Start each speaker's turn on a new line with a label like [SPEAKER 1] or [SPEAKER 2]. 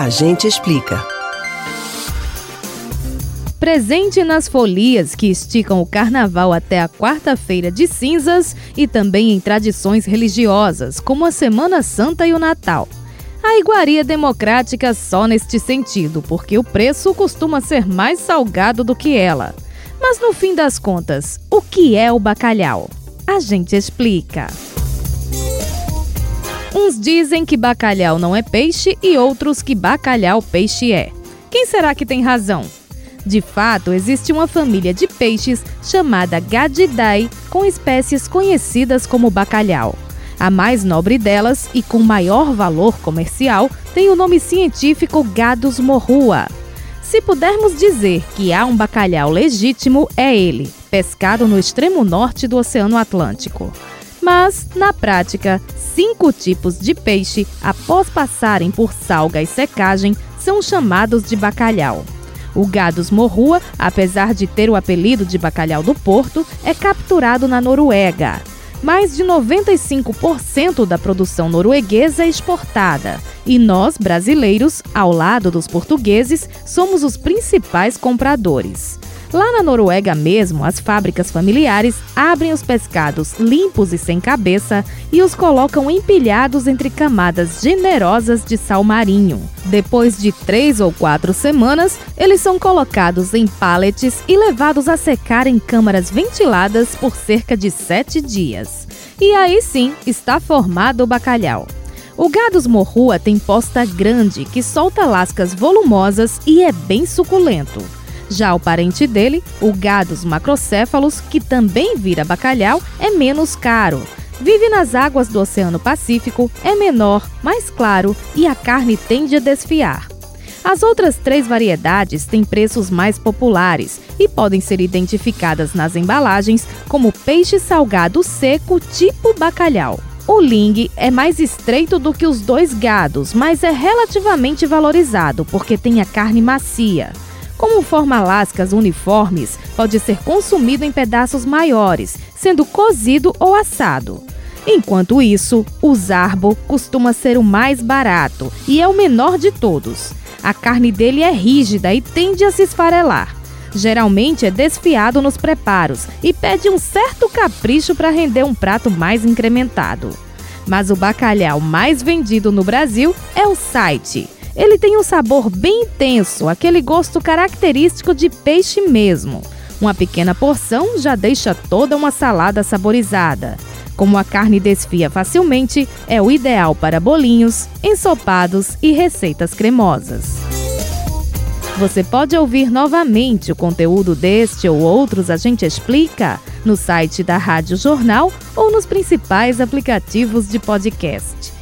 [SPEAKER 1] A gente explica.
[SPEAKER 2] Presente nas folias que esticam o carnaval até a quarta-feira de cinzas e também em tradições religiosas, como a Semana Santa e o Natal. A iguaria democrática só neste sentido, porque o preço costuma ser mais salgado do que ela. Mas no fim das contas, o que é o bacalhau? A gente explica. Uns dizem que bacalhau não é peixe e outros que bacalhau peixe é. Quem será que tem razão? De fato, existe uma família de peixes chamada Gadidae, com espécies conhecidas como bacalhau. A mais nobre delas e com maior valor comercial tem o nome científico Gadus morrua. Se pudermos dizer que há um bacalhau legítimo, é ele, pescado no extremo norte do Oceano Atlântico. Mas, na prática, cinco tipos de peixe, após passarem por salga e secagem, são chamados de bacalhau. O Gadus morrua, apesar de ter o apelido de bacalhau do Porto, é capturado na Noruega. Mais de 95% da produção norueguesa é exportada. E nós, brasileiros, ao lado dos portugueses, somos os principais compradores. Lá na Noruega mesmo, as fábricas familiares abrem os pescados limpos e sem cabeça e os colocam empilhados entre camadas generosas de sal marinho. Depois de três ou quatro semanas, eles são colocados em pallets e levados a secar em câmaras ventiladas por cerca de sete dias. E aí sim está formado o bacalhau. O Gadus morrua tem posta grande que solta lascas volumosas e é bem suculento. Já o parente dele, o Gadus macrocéfalos, que também vira bacalhau, é menos caro. Vive nas águas do Oceano Pacífico, é menor, mais claro e a carne tende a desfiar. As outras três variedades têm preços mais populares e podem ser identificadas nas embalagens como peixe salgado seco tipo bacalhau. O ling é mais estreito do que os dois gados, mas é relativamente valorizado porque tem a carne macia. Como forma lascas uniformes, pode ser consumido em pedaços maiores, sendo cozido ou assado. Enquanto isso, o zarbo costuma ser o mais barato e é o menor de todos. A carne dele é rígida e tende a se esfarelar. Geralmente é desfiado nos preparos e pede um certo capricho para render um prato mais incrementado. Mas o bacalhau mais vendido no Brasil é o site ele tem um sabor bem intenso, aquele gosto característico de peixe mesmo. Uma pequena porção já deixa toda uma salada saborizada. Como a carne desfia facilmente, é o ideal para bolinhos, ensopados e receitas cremosas. Você pode ouvir novamente o conteúdo deste ou outros A Gente Explica no site da Rádio Jornal ou nos principais aplicativos de podcast.